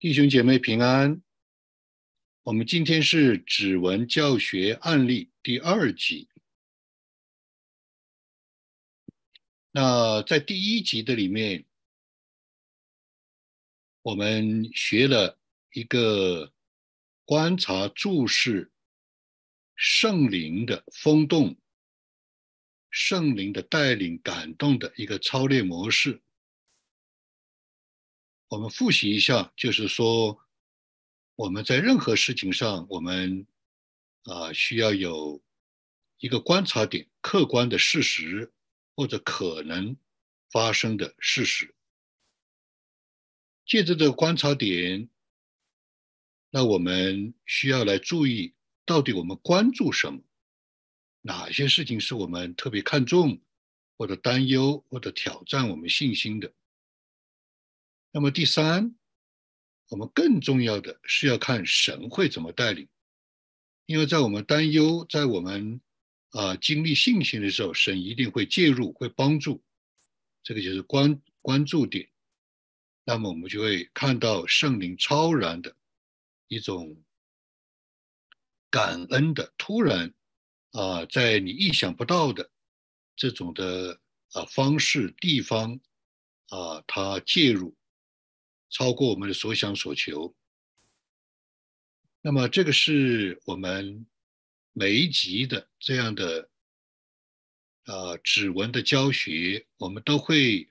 弟兄姐妹平安。我们今天是指纹教学案例第二集。那在第一集的里面，我们学了一个观察、注视圣灵的风动、圣灵的带领、感动的一个操练模式。我们复习一下，就是说，我们在任何事情上，我们啊需要有一个观察点，客观的事实或者可能发生的事实。借着这个观察点，那我们需要来注意，到底我们关注什么？哪些事情是我们特别看重，或者担忧，或者挑战我们信心的？那么第三，我们更重要的是要看神会怎么带领，因为在我们担忧、在我们啊经历信心的时候，神一定会介入、会帮助，这个就是关关注点。那么我们就会看到圣灵超然的一种感恩的突然啊，在你意想不到的这种的啊方式、地方啊，他介入。超过我们的所想所求。那么，这个是我们每一集的这样的啊指纹的教学，我们都会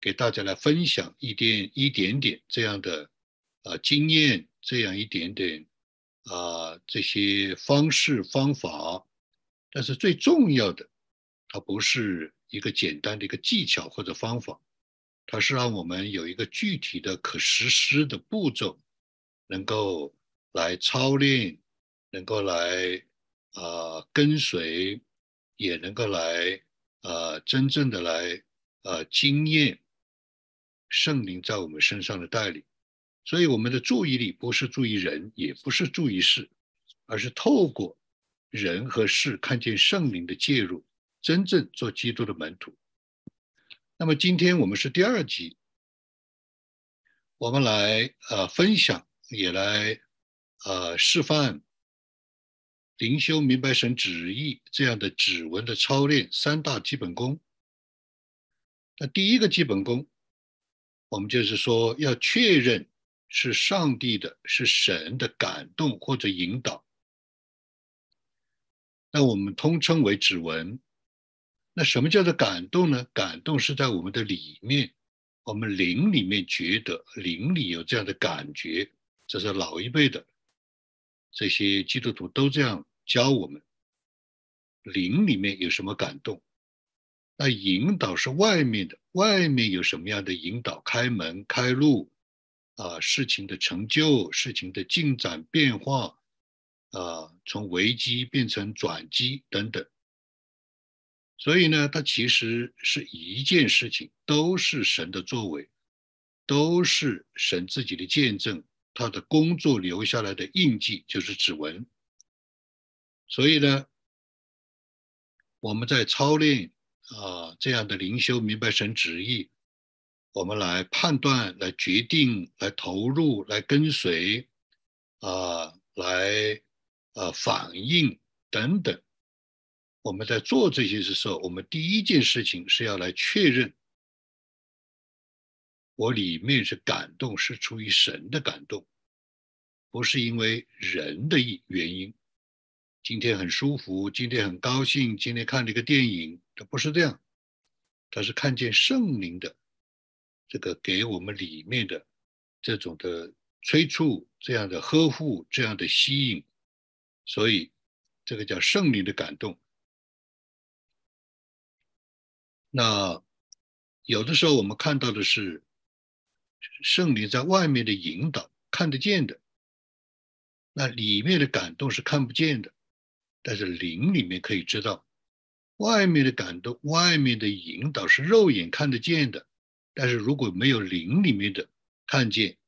给大家来分享一点一点点这样的啊经验，这样一点点啊这些方式方法。但是最重要的，它不是一个简单的一个技巧或者方法。它是让我们有一个具体的可实施的步骤，能够来操练，能够来啊跟随，也能够来啊真正的来啊经验圣灵在我们身上的带领。所以我们的注意力不是注意人，也不是注意事，而是透过人和事看见圣灵的介入，真正做基督的门徒。那么今天我们是第二集，我们来呃分享，也来呃示范灵修明白神旨意这样的指纹的操练三大基本功。那第一个基本功，我们就是说要确认是上帝的，是神的感动或者引导，那我们通称为指纹。那什么叫做感动呢？感动是在我们的里面，我们灵里面觉得灵里有这样的感觉，这是老一辈的这些基督徒都这样教我们。灵里面有什么感动？那引导是外面的，外面有什么样的引导？开门开路啊，事情的成就，事情的进展变化啊，从危机变成转机等等。所以呢，它其实是一件事情，都是神的作为，都是神自己的见证，他的工作留下来的印记就是指纹。所以呢，我们在操练啊这样的灵修，明白神旨意，我们来判断、来决定、来投入、来跟随啊，来啊反应等等。我们在做这些的时候，我们第一件事情是要来确认，我里面是感动，是出于神的感动，不是因为人的原因。今天很舒服，今天很高兴，今天看这个电影，它不是这样，它是看见圣灵的这个给我们里面的这种的催促，这样的呵护，这样的吸引，所以这个叫圣灵的感动。那有的时候我们看到的是圣灵在外面的引导，看得见的；那里面的感动是看不见的。但是灵里面可以知道，外面的感动、外面的引导是肉眼看得见的。但是如果没有灵里面的看见，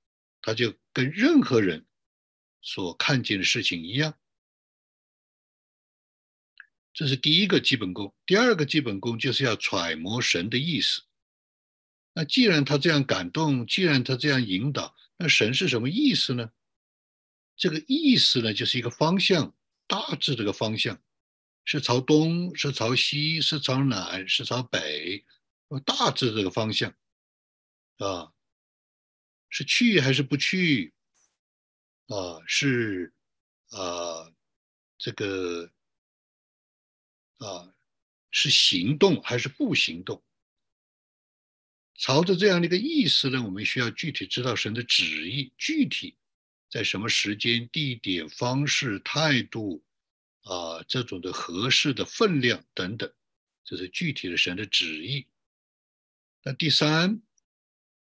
他就跟任何人所看见的事情一样。这是第一个基本功，第二个基本功就是要揣摩神的意思。那既然他这样感动，既然他这样引导，那神是什么意思呢？这个意思呢，就是一个方向，大致这个方向是朝东，是朝西，是朝南，是朝北，大致这个方向啊，是去还是不去啊？是啊，这个啊，是行动还是不行动？朝着这样的一个意思呢，我们需要具体知道神的旨意，具体在什么时间、地点、方式、态度啊，这种的合适的分量等等，这是具体的神的旨意。那第三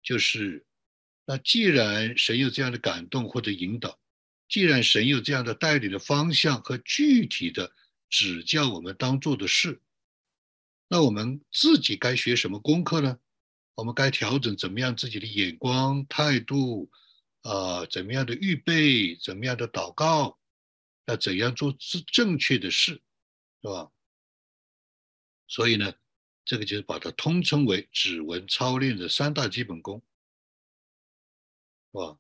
就是，那既然神有这样的感动或者引导，既然神有这样的带领的方向和具体的指教我们当做的事，那我们自己该学什么功课呢？我们该调整怎么样自己的眼光、态度，啊，怎么样的预备，怎么样的祷告，要怎样做正正确的事，是吧？所以呢，这个就是把它通称为指纹操练的三大基本功，是吧？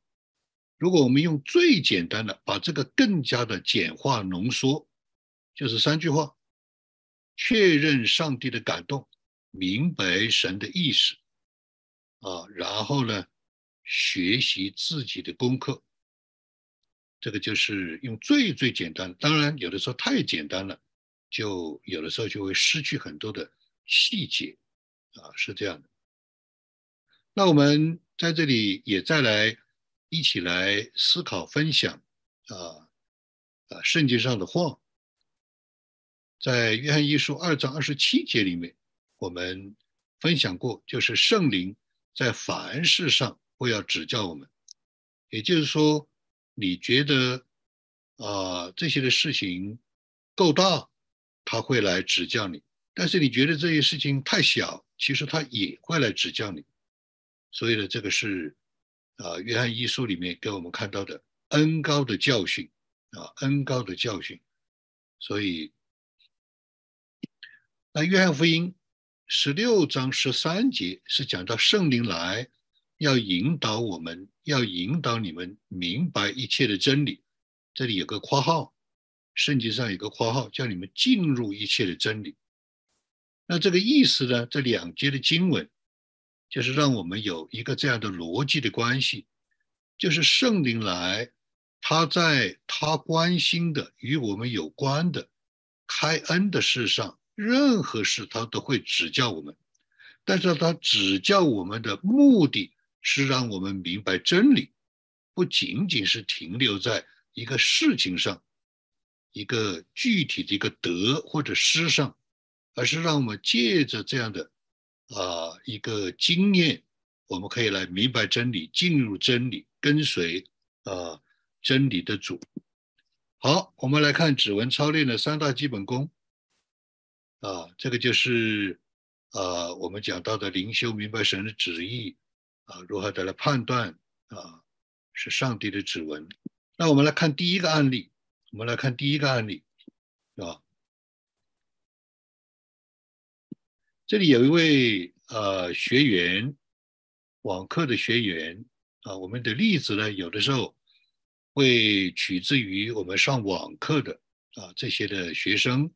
如果我们用最简单的，把这个更加的简化浓缩，就是三句话：确认上帝的感动，明白神的意识。啊，然后呢，学习自己的功课，这个就是用最最简单。当然，有的时候太简单了，就有的时候就会失去很多的细节，啊，是这样的。那我们在这里也再来一起来思考分享啊啊，圣经上的话，在约翰一书二章二十七节里面，我们分享过，就是圣灵。在凡事上会要指教我们，也就是说，你觉得啊这些的事情够大，他会来指教你；但是你觉得这些事情太小，其实他也会来指教你。所以呢，这个是啊约翰一书里面给我们看到的恩高的教训啊恩高的教训。所以，那约翰福音。十六章十三节是讲到圣灵来，要引导我们，要引导你们明白一切的真理。这里有个括号，圣经上有个括号，叫你们进入一切的真理。那这个意思呢？这两节的经文，就是让我们有一个这样的逻辑的关系，就是圣灵来，他在他关心的与我们有关的开恩的事上。任何事他都会指教我们，但是他指教我们的目的是让我们明白真理，不仅仅是停留在一个事情上，一个具体的一个德或者失上，而是让我们借着这样的啊一个经验，我们可以来明白真理，进入真理，跟随啊真理的主。好，我们来看指纹操练的三大基本功。啊，这个就是啊，我们讲到的灵修明白神的旨意啊，如何的来判断啊，是上帝的指纹。那我们来看第一个案例，我们来看第一个案例，啊，这里有一位呃学员，网课的学员啊，我们的例子呢，有的时候会取自于我们上网课的啊这些的学生。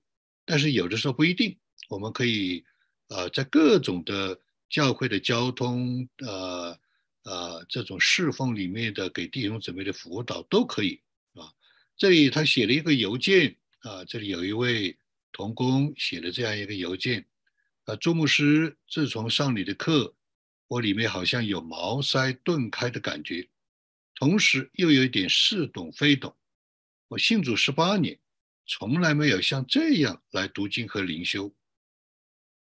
但是有的时候不一定，我们可以，呃，在各种的教会的交通，呃，呃，这种侍奉里面的给弟兄姊妹的辅导都可以啊。这里他写了一个邮件啊，这里有一位童工写了这样一个邮件啊，朱牧师，自从上你的课，我里面好像有茅塞顿开的感觉，同时又有一点似懂非懂。我信主十八年。从来没有像这样来读经和灵修。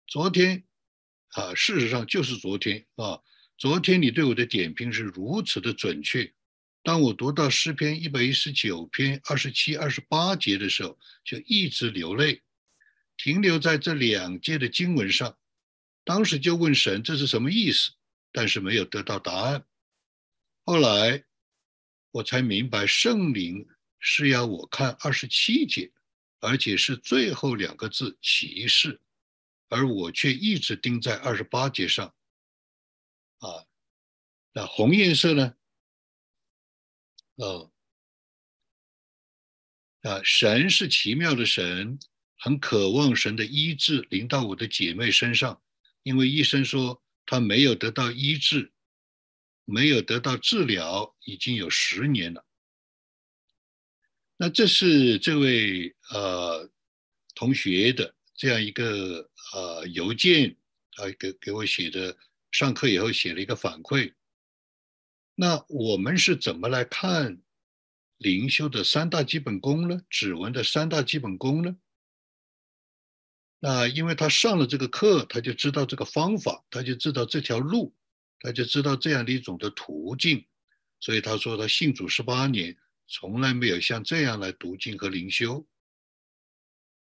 昨天，啊，事实上就是昨天啊，昨天你对我的点评是如此的准确。当我读到诗篇一百一十九篇二十七、二十八节的时候，就一直流泪，停留在这两节的经文上。当时就问神这是什么意思，但是没有得到答案。后来我才明白圣灵。是要我看二十七节，而且是最后两个字“歧视”，而我却一直盯在二十八节上。啊，那红颜色呢？哦啊，神是奇妙的神，很渴望神的医治临到我的姐妹身上，因为医生说她没有得到医治，没有得到治疗，已经有十年了。那这是这位呃同学的这样一个呃邮件，他给给我写的，上课以后写了一个反馈。那我们是怎么来看灵修的三大基本功呢？指纹的三大基本功呢？那因为他上了这个课，他就知道这个方法，他就知道这条路，他就知道这样的一种的途径，所以他说他信主十八年。从来没有像这样来读经和灵修。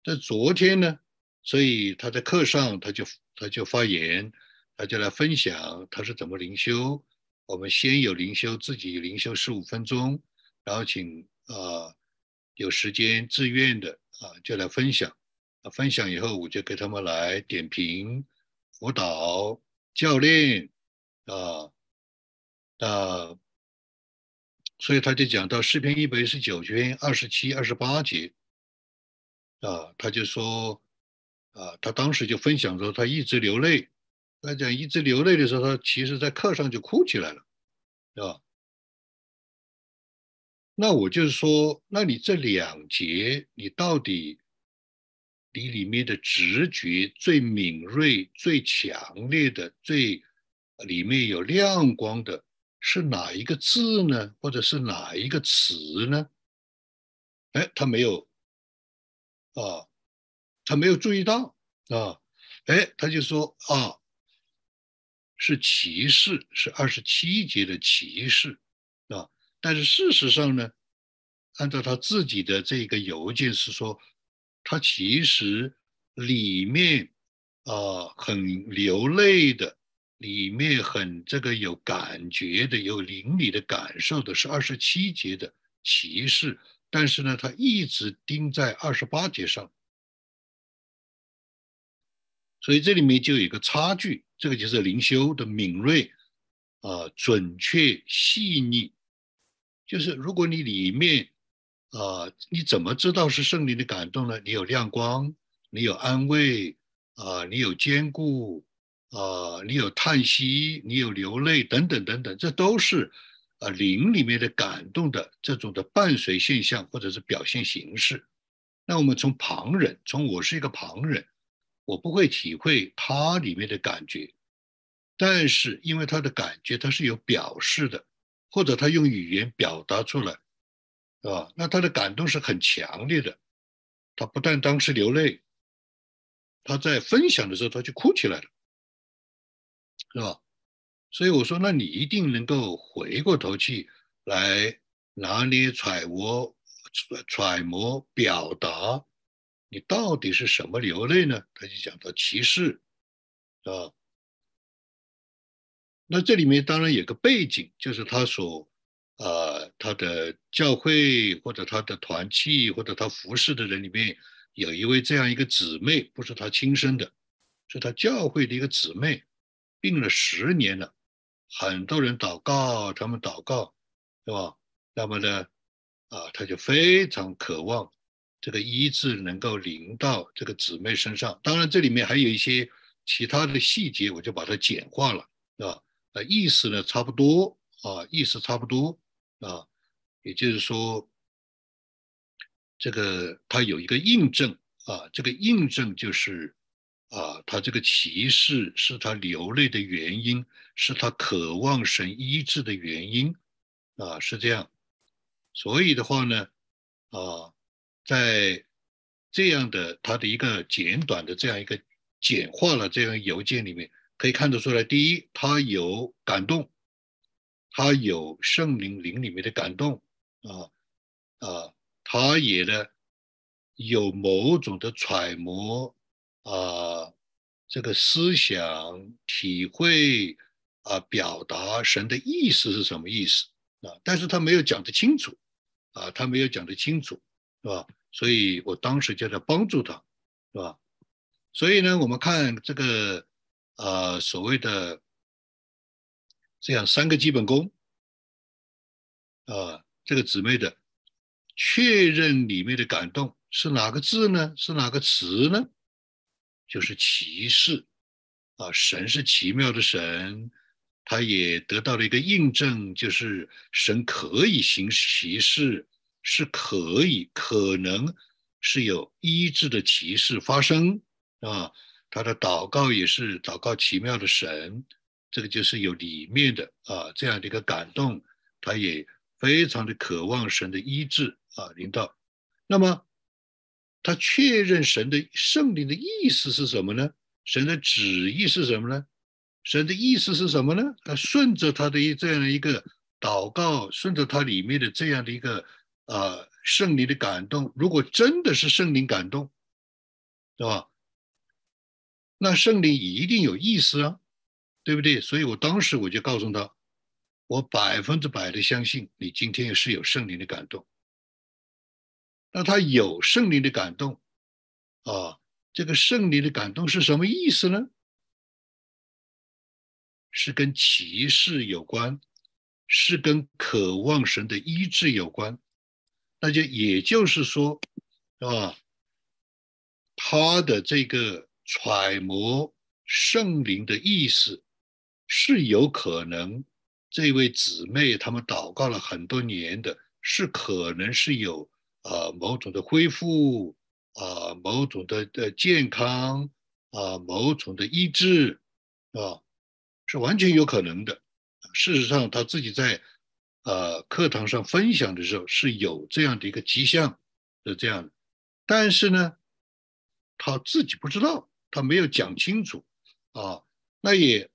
在昨天呢，所以他在课上他就他就发言，他就来分享他是怎么灵修。我们先有灵修，自己灵修十五分钟，然后请啊有时间自愿的啊就来分享。分享以后我就给他们来点评、辅导、教练啊啊。所以他就讲到诗篇一百一十九篇二十七、二十八节，啊，他就说，啊，他当时就分享说，他一直流泪。他讲一直流泪的时候，他其实在课上就哭起来了，是吧？那我就是说，那你这两节，你到底你里面的直觉最敏锐、最强烈的、最里面有亮光的？是哪一个字呢？或者是哪一个词呢？哎，他没有啊，他没有注意到啊，哎，他就说啊，是骑士，是二十七节的骑士啊。但是事实上呢，按照他自己的这个邮件是说，他其实里面啊很流泪的。里面很这个有感觉的、有灵里的感受的是二十七节的骑士，但是呢，他一直盯在二十八节上，所以这里面就有一个差距。这个就是灵修的敏锐啊、准确、细腻。就是如果你里面啊，你怎么知道是圣灵的感动呢？你有亮光，你有安慰啊，你有坚固。啊，你有叹息，你有流泪，等等等等，这都是啊灵里面的感动的这种的伴随现象或者是表现形式。那我们从旁人，从我是一个旁人，我不会体会他里面的感觉，但是因为他的感觉他是有表示的，或者他用语言表达出来，啊，那他的感动是很强烈的。他不但当时流泪，他在分享的时候他就哭起来了。是吧？所以我说，那你一定能够回过头去来拿捏、揣摩、揣摩、表达，你到底是什么流泪呢？他就讲到歧视，啊。那这里面当然有个背景，就是他所呃他的教会或者他的团契或者他服侍的人里面有一位这样一个姊妹，不是他亲生的，是他教会的一个姊妹。病了十年了，很多人祷告，他们祷告，是吧？那么呢，啊，他就非常渴望这个医治能够临到这个姊妹身上。当然，这里面还有一些其他的细节，我就把它简化了，是吧？啊，意思呢差不多啊，意思差不多啊，也就是说，这个他有一个印证啊，这个印证就是。啊，他这个歧视是他流泪的原因，是他渴望神医治的原因，啊，是这样。所以的话呢，啊，在这样的他的一个简短的这样一个简化了这样邮件里面，可以看得出来，第一，他有感动，他有圣灵灵里面的感动，啊啊，他也呢有某种的揣摩。啊，这个思想体会啊，表达神的意思是什么意思啊？但是他没有讲得清楚啊，他没有讲得清楚，是吧？所以我当时就在帮助他，是吧？所以呢，我们看这个啊，所谓的这样三个基本功啊，这个姊妹的确认里面的感动是哪个字呢？是哪个词呢？就是奇事啊！神是奇妙的神，他也得到了一个印证，就是神可以行奇事，是可以可能是有医治的奇事发生啊！他的祷告也是祷告奇妙的神，这个就是有里面的啊这样的一个感动，他也非常的渴望神的医治啊领导。那么他确认神的圣灵的意思是什么呢？神的旨意是什么呢？神的意思是什么呢？他顺着他的这样的一个祷告，顺着他里面的这样的一个啊圣灵的感动，如果真的是圣灵感动，对吧？那圣灵一定有意思啊，对不对？所以我当时我就告诉他，我百分之百的相信你今天是有圣灵的感动。那他有圣灵的感动啊，这个圣灵的感动是什么意思呢？是跟骑士有关，是跟渴望神的医治有关。那就也就是说，啊，他的这个。揣摩圣灵的意思，是有可能。这位姊妹他们祷告了很多年的，是可能是有啊某种的恢复啊某种的的健康啊某种的医治啊，是完全有可能的。事实上，他自己在呃课堂上分享的时候是有这样的一个迹象的这样，但是呢，他自己不知道。他没有讲清楚，啊，那也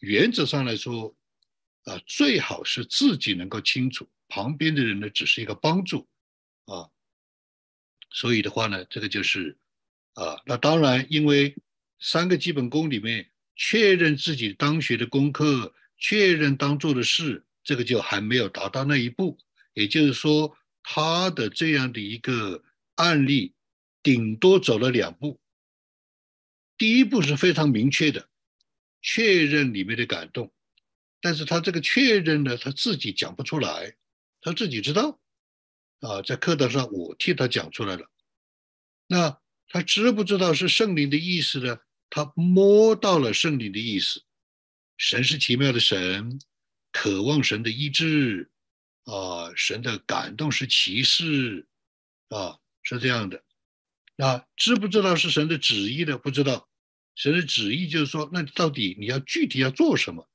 原则上来说，啊，最好是自己能够清楚，旁边的人呢只是一个帮助，啊，所以的话呢，这个就是，啊，那当然，因为三个基本功里面，确认自己当学的功课，确认当做的事，这个就还没有达到那一步，也就是说，他的这样的一个案例，顶多走了两步。第一步是非常明确的，确认里面的感动，但是他这个确认呢，他自己讲不出来，他自己知道，啊，在课堂上我替他讲出来了，那他知不知道是圣灵的意思呢？他摸到了圣灵的意思，神是奇妙的神，渴望神的医治，啊，神的感动是奇事，啊，是这样的。那知不知道是神的旨意呢？不知道，神的旨意就是说，那到底你要具体要做什么？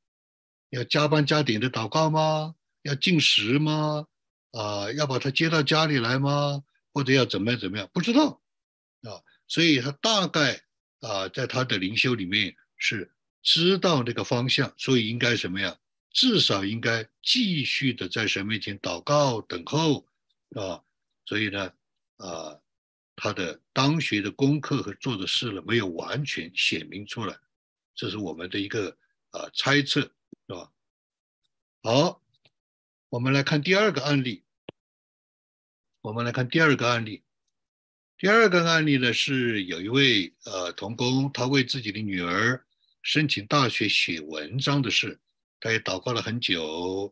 要加班加点的祷告吗？要进食吗？啊，要把他接到家里来吗？或者要怎么样怎么样？不知道啊，所以他大概啊，在他的灵修里面是知道那个方向，所以应该什么呀？至少应该继续的在神面前祷告等候啊，所以呢，啊。他的当学的功课和做的事呢，没有完全显明出来，这是我们的一个啊猜测，是吧？好，我们来看第二个案例。我们来看第二个案例。第二个案例呢，是有一位呃童工，他为自己的女儿申请大学写文章的事，他也祷告了很久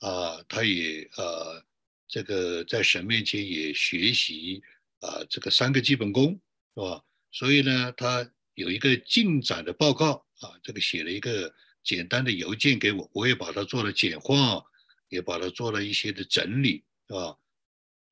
啊，他也呃这个在神面前也学习。啊，这个三个基本功是吧？所以呢，他有一个进展的报告啊，这个写了一个简单的邮件给我，我也把它做了简化，也把它做了一些的整理，是吧？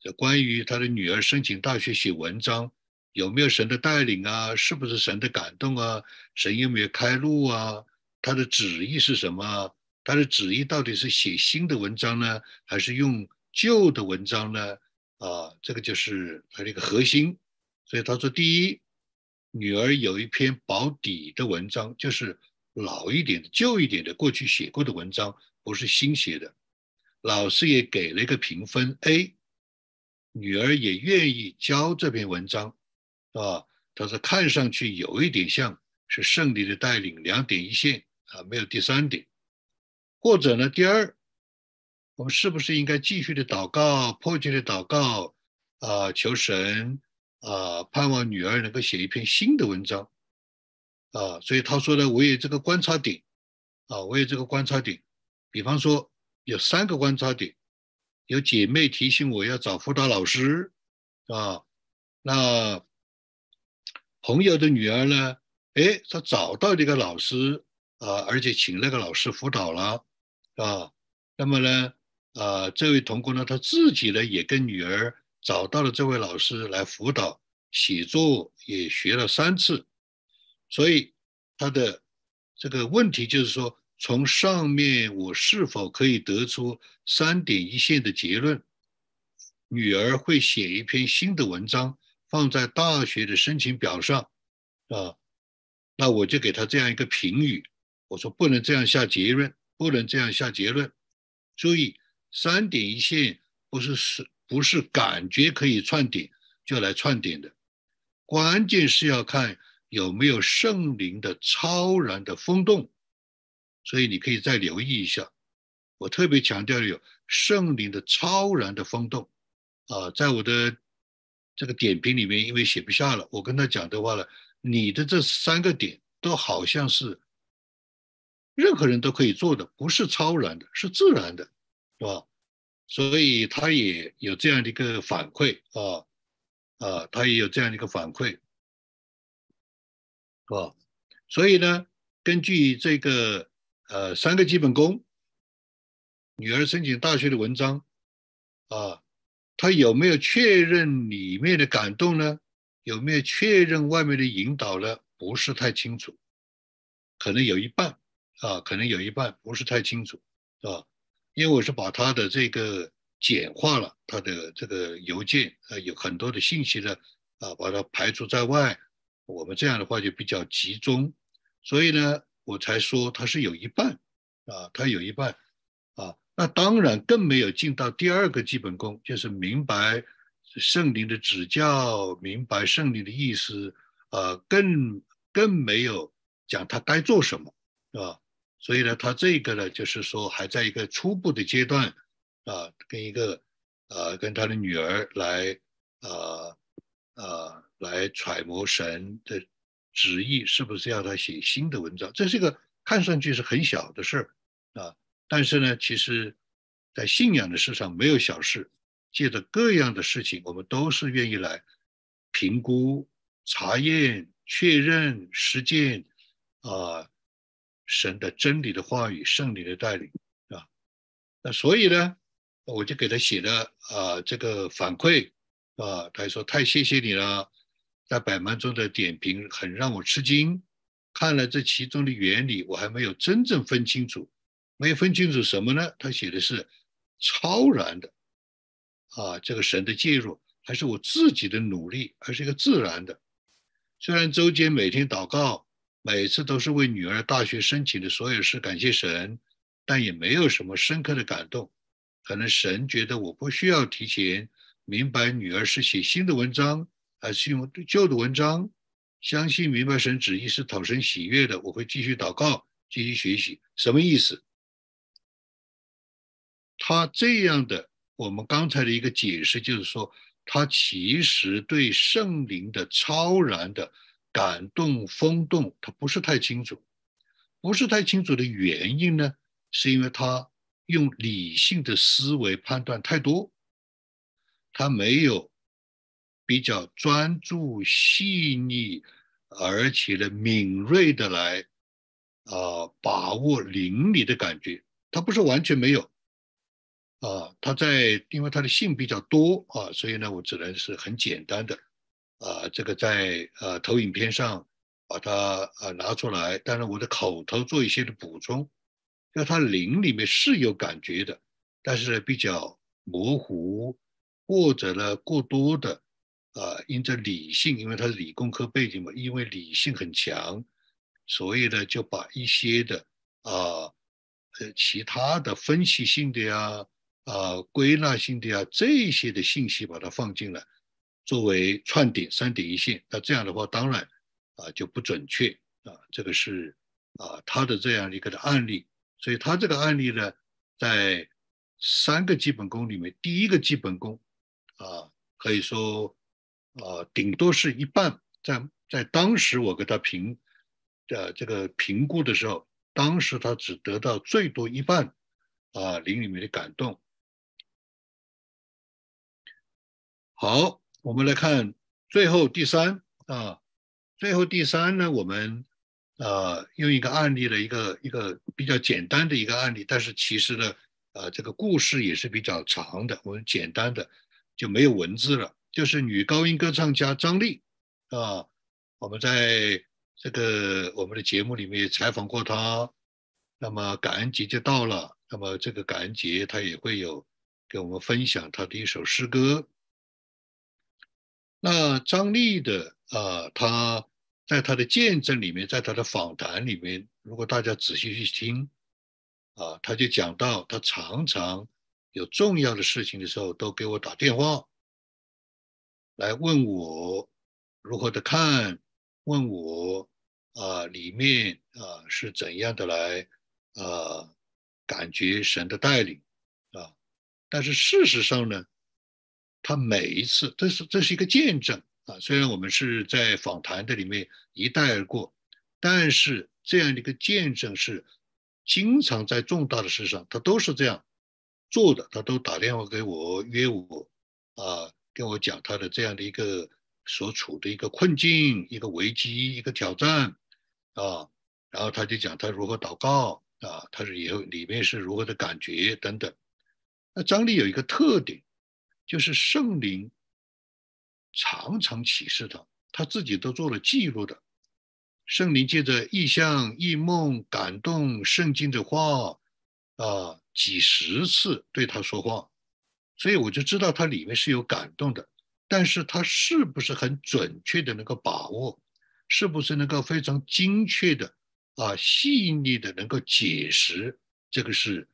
这关于他的女儿申请大学写文章，有没有神的带领啊？是不是神的感动啊？神有没有开路啊？他的旨意是什么？他的旨意到底是写新的文章呢，还是用旧的文章呢？啊，这个就是他的一个核心，所以他说，第一，女儿有一篇保底的文章，就是老一点的、旧一点的、过去写过的文章，不是新写的。老师也给了一个评分 A，女儿也愿意教这篇文章，啊，他说看上去有一点像是胜利的带领，两点一线啊，没有第三点，或者呢，第二。我们是不是应该继续的祷告，迫切的祷告啊？求神啊，盼望女儿能够写一篇新的文章啊！所以他说呢，我有这个观察点啊，我有这个观察点。比方说，有三个观察点。有姐妹提醒我要找辅导老师啊，那朋友的女儿呢？哎，她找到这个老师啊，而且请那个老师辅导了啊。那么呢，啊，这位同工呢，他自己呢也跟女儿找到了这位老师来辅导写作，也学了三次。所以他的这个问题就是说。从上面我是否可以得出三点一线的结论？女儿会写一篇新的文章放在大学的申请表上，啊，那我就给她这样一个评语，我说不能这样下结论，不能这样下结论。注意，三点一线不是是不是感觉可以串点就来串点的，关键是要看有没有圣灵的超然的风动。所以你可以再留意一下，我特别强调有圣灵的超然的风动啊，在我的这个点评里面，因为写不下了，我跟他讲的话呢，你的这三个点都好像是任何人都可以做的，不是超然的，是自然的，是吧？所以他也有这样的一个反馈啊啊，他也有这样的一个反馈，是吧？所以呢，根据这个。呃，三个基本功。女儿申请大学的文章，啊，她有没有确认里面的感动呢？有没有确认外面的引导呢？不是太清楚，可能有一半，啊，可能有一半不是太清楚，是吧？因为我是把她的这个简化了，她的这个邮件，呃，有很多的信息呢，啊，把它排除在外。我们这样的话就比较集中，所以呢。我才说他是有一半，啊，他有一半，啊，那当然更没有进到第二个基本功，就是明白圣灵的指教，明白圣灵的意思，啊，更更没有讲他该做什么，啊，所以呢，他这个呢，就是说还在一个初步的阶段，啊，跟一个，呃，跟他的女儿来，啊，啊，来揣摩神的。旨意是不是要他写新的文章？这是一个看上去是很小的事儿啊，但是呢，其实，在信仰的事上没有小事。借着各样的事情，我们都是愿意来评估、查验、确认、实践啊，神的真理的话语、圣灵的带领啊。那所以呢，我就给他写了啊这个反馈啊，他说太谢谢你了。在百忙中的点评很让我吃惊，看了这其中的原理，我还没有真正分清楚，没有分清楚什么呢？他写的是超然的，啊，这个神的介入还是我自己的努力，还是一个自然的。虽然周间每天祷告，每次都是为女儿大学申请的所有事感谢神，但也没有什么深刻的感动。可能神觉得我不需要提前明白女儿是写新的文章。还是用旧的文章，相信明白神旨意是讨神喜悦的，我会继续祷告，继续学习。什么意思？他这样的，我们刚才的一个解释就是说，他其实对圣灵的超然的感动风动，他不是太清楚，不是太清楚的原因呢，是因为他用理性的思维判断太多，他没有。比较专注、细腻，而且呢敏锐的来，啊，把握灵里的感觉。他不是完全没有，啊，他在，因为他的信比较多啊，所以呢，我只能是很简单的，啊，这个在呃投影片上把它呃拿出来，当然我的口头做一些的补充，那他灵里面是有感觉的，但是呢比较模糊，或者呢过多的。啊，因着理性，因为他是理工科背景嘛，因为理性很强，所以呢，就把一些的啊，呃，其他的分析性的呀，啊，归纳性的呀，这些的信息把它放进来，作为串点、三点一线。那这样的话，当然啊就不准确啊。这个是啊他的这样一个的案例，所以他这个案例呢，在三个基本功里面，第一个基本功啊，可以说。啊，顶多是一半，在在当时我给他评的这个评估的时候，当时他只得到最多一半啊，灵里面的感动。好，我们来看最后第三啊，最后第三呢，我们呃用一个案例的一个一个比较简单的一个案例，但是其实呢，呃，这个故事也是比较长的，我们简单的就没有文字了，就是女高音歌唱家张丽啊，我们在这个我们的节目里面也采访过她，那么感恩节就到了，那么这个感恩节她也会有给我们分享她的一首诗歌。那张丽的啊，她在她的见证里面，在她的访谈里面，如果大家仔细去听，啊，她就讲到，她常常有重要的事情的时候，都给我打电话，来问我如何的看，问我啊里面啊是怎样的来啊感觉神的带领啊，但是事实上呢？他每一次，这是这是一个见证啊。虽然我们是在访谈的里面一带而过，但是这样的一个见证是经常在重大的事上，他都是这样做的。他都打电话给我约我啊，跟我讲他的这样的一个所处的一个困境、一个危机、一个挑战啊。然后他就讲他如何祷告啊，他是以后里面是如何的感觉等等。那张力有一个特点。就是圣灵常常启示他，他自己都做了记录的。圣灵借着异象、异梦感动圣经的话啊，几十次对他说话，所以我就知道他里面是有感动的。但是他是不是很准确的能够把握？是不是能够非常精确的啊、细腻的能够解释？这个是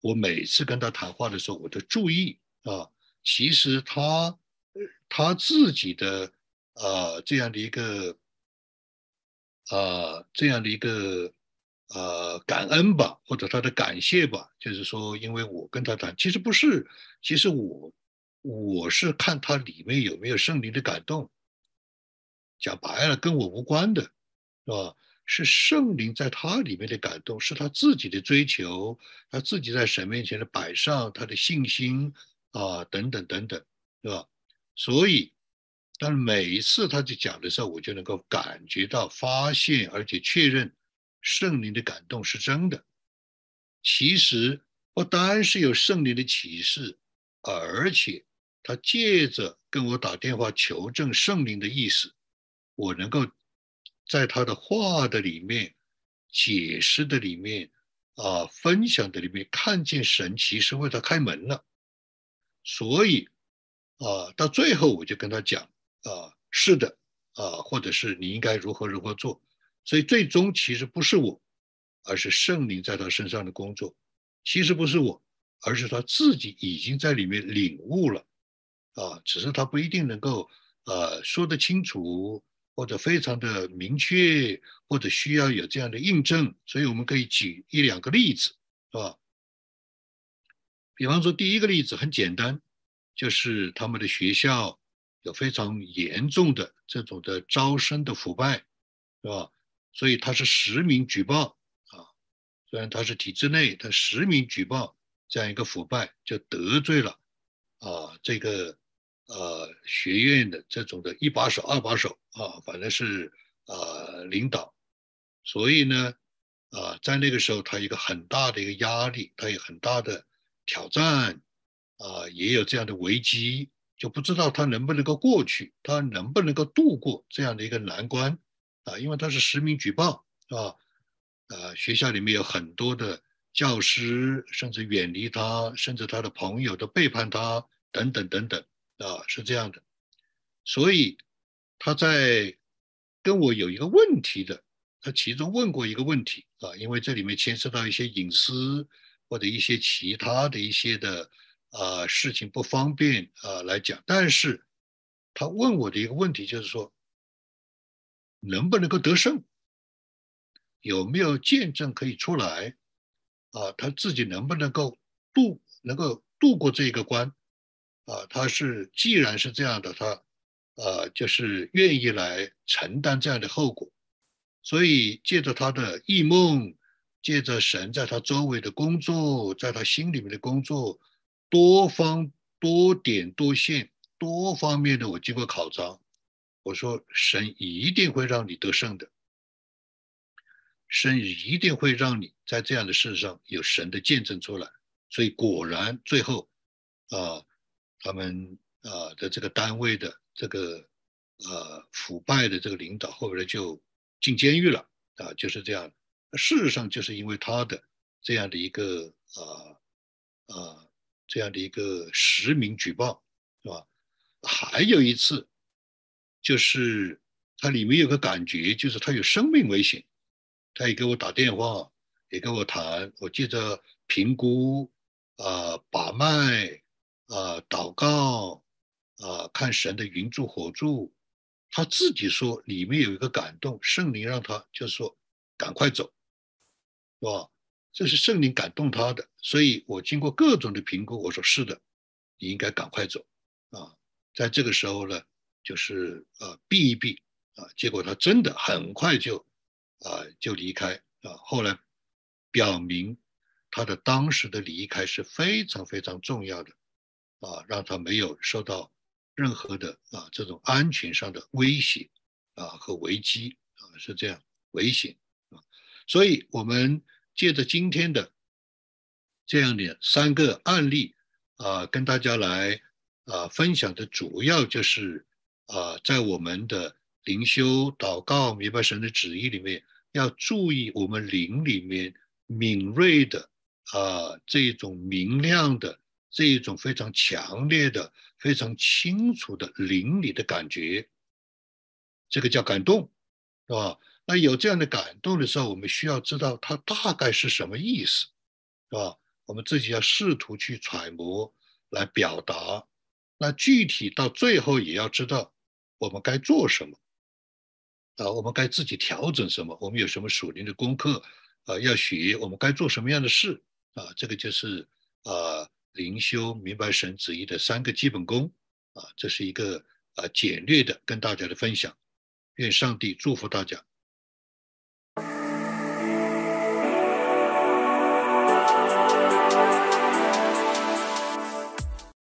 我每次跟他谈话的时候，我都注意啊。其实他他自己的啊这样的一个啊这样的一个呃感恩吧，或者他的感谢吧，就是说，因为我跟他谈，其实不是，其实我我是看他里面有没有圣灵的感动，讲白了跟我无关的，是吧？是圣灵在他里面的感动，是他自己的追求，他自己在神面前的摆上他的信心。啊，等等等等，对吧？所以，但是每一次他去讲的时候，我就能够感觉到、发现，而且确认圣灵的感动是真的。其实不单是有圣灵的启示，而且他借着跟我打电话求证圣灵的意思，我能够在他的话的里面、解释的里面、啊分享的里面，看见神其实为他开门了。所以，啊，到最后我就跟他讲，啊，是的，啊，或者是你应该如何如何做。所以最终其实不是我，而是圣灵在他身上的工作。其实不是我，而是他自己已经在里面领悟了，啊，只是他不一定能够，呃，说得清楚，或者非常的明确，或者需要有这样的印证。所以我们可以举一两个例子，是吧？比方说，第一个例子很简单，就是他们的学校有非常严重的这种的招生的腐败，是吧？所以他是实名举报啊，虽然他是体制内，他实名举报这样一个腐败，就得罪了啊这个呃学院的这种的一把手、二把手啊，反正是呃领导，所以呢啊，在那个时候他一个很大的一个压力，他有很大的。挑战啊，也有这样的危机，就不知道他能不能够过去，他能不能够度过这样的一个难关啊？因为他是实名举报，是吧？呃，学校里面有很多的教师，甚至远离他，甚至他的朋友都背叛他，等等等等啊，是这样的。所以他在跟我有一个问题的，他其中问过一个问题啊，因为这里面牵涉到一些隐私。或者一些其他的一些的啊事情不方便啊来讲，但是他问我的一个问题就是说，能不能够得胜？有没有见证可以出来？啊，他自己能不能够度能够度过这一个关？啊，他是既然是这样的，他呃就是愿意来承担这样的后果，所以借着他的异梦。借着神在他周围的工作，在他心里面的工作，多方多点多线多方面的我经过考察，我说神一定会让你得胜的，神一定会让你在这样的事上有神的见证出来。所以果然最后啊，他们啊的这个单位的这个呃腐败的这个领导后来就进监狱了啊，就是这样。事实上就是因为他的这样的一个啊啊这样的一个实名举报，是吧？还有一次，就是他里面有个感觉，就是他有生命危险，他也给我打电话，也跟我谈，我记得评估啊，把脉啊，祷告啊，看神的云柱火柱，他自己说里面有一个感动，圣灵让他就说赶快走，是吧？这是圣灵感动他的，所以我经过各种的评估，我说是的，你应该赶快走啊。在这个时候呢，就是呃避一避啊，结果他真的很快就啊就离开啊。后来表明他的当时的离开是非常非常重要的啊，让他没有受到任何的啊这种安全上的威胁啊和危机啊是这样危险啊。所以我们借着今天的这样的三个案例啊，跟大家来。啊，分享的主要就是啊，在我们的灵修、祷告、明白神的旨意里面，要注意我们灵里面敏锐的啊，这一种明亮的、这一种非常强烈的、非常清楚的灵里的感觉，这个叫感动，是吧？那有这样的感动的时候，我们需要知道它大概是什么意思，是吧？我们自己要试图去揣摩来表达。那具体到最后也要知道我们该做什么啊，我们该自己调整什么，我们有什么属灵的功课啊要学，我们该做什么样的事啊？这个就是啊灵修明白神旨意的三个基本功啊，这是一个啊简略的跟大家的分享，愿上帝祝福大家。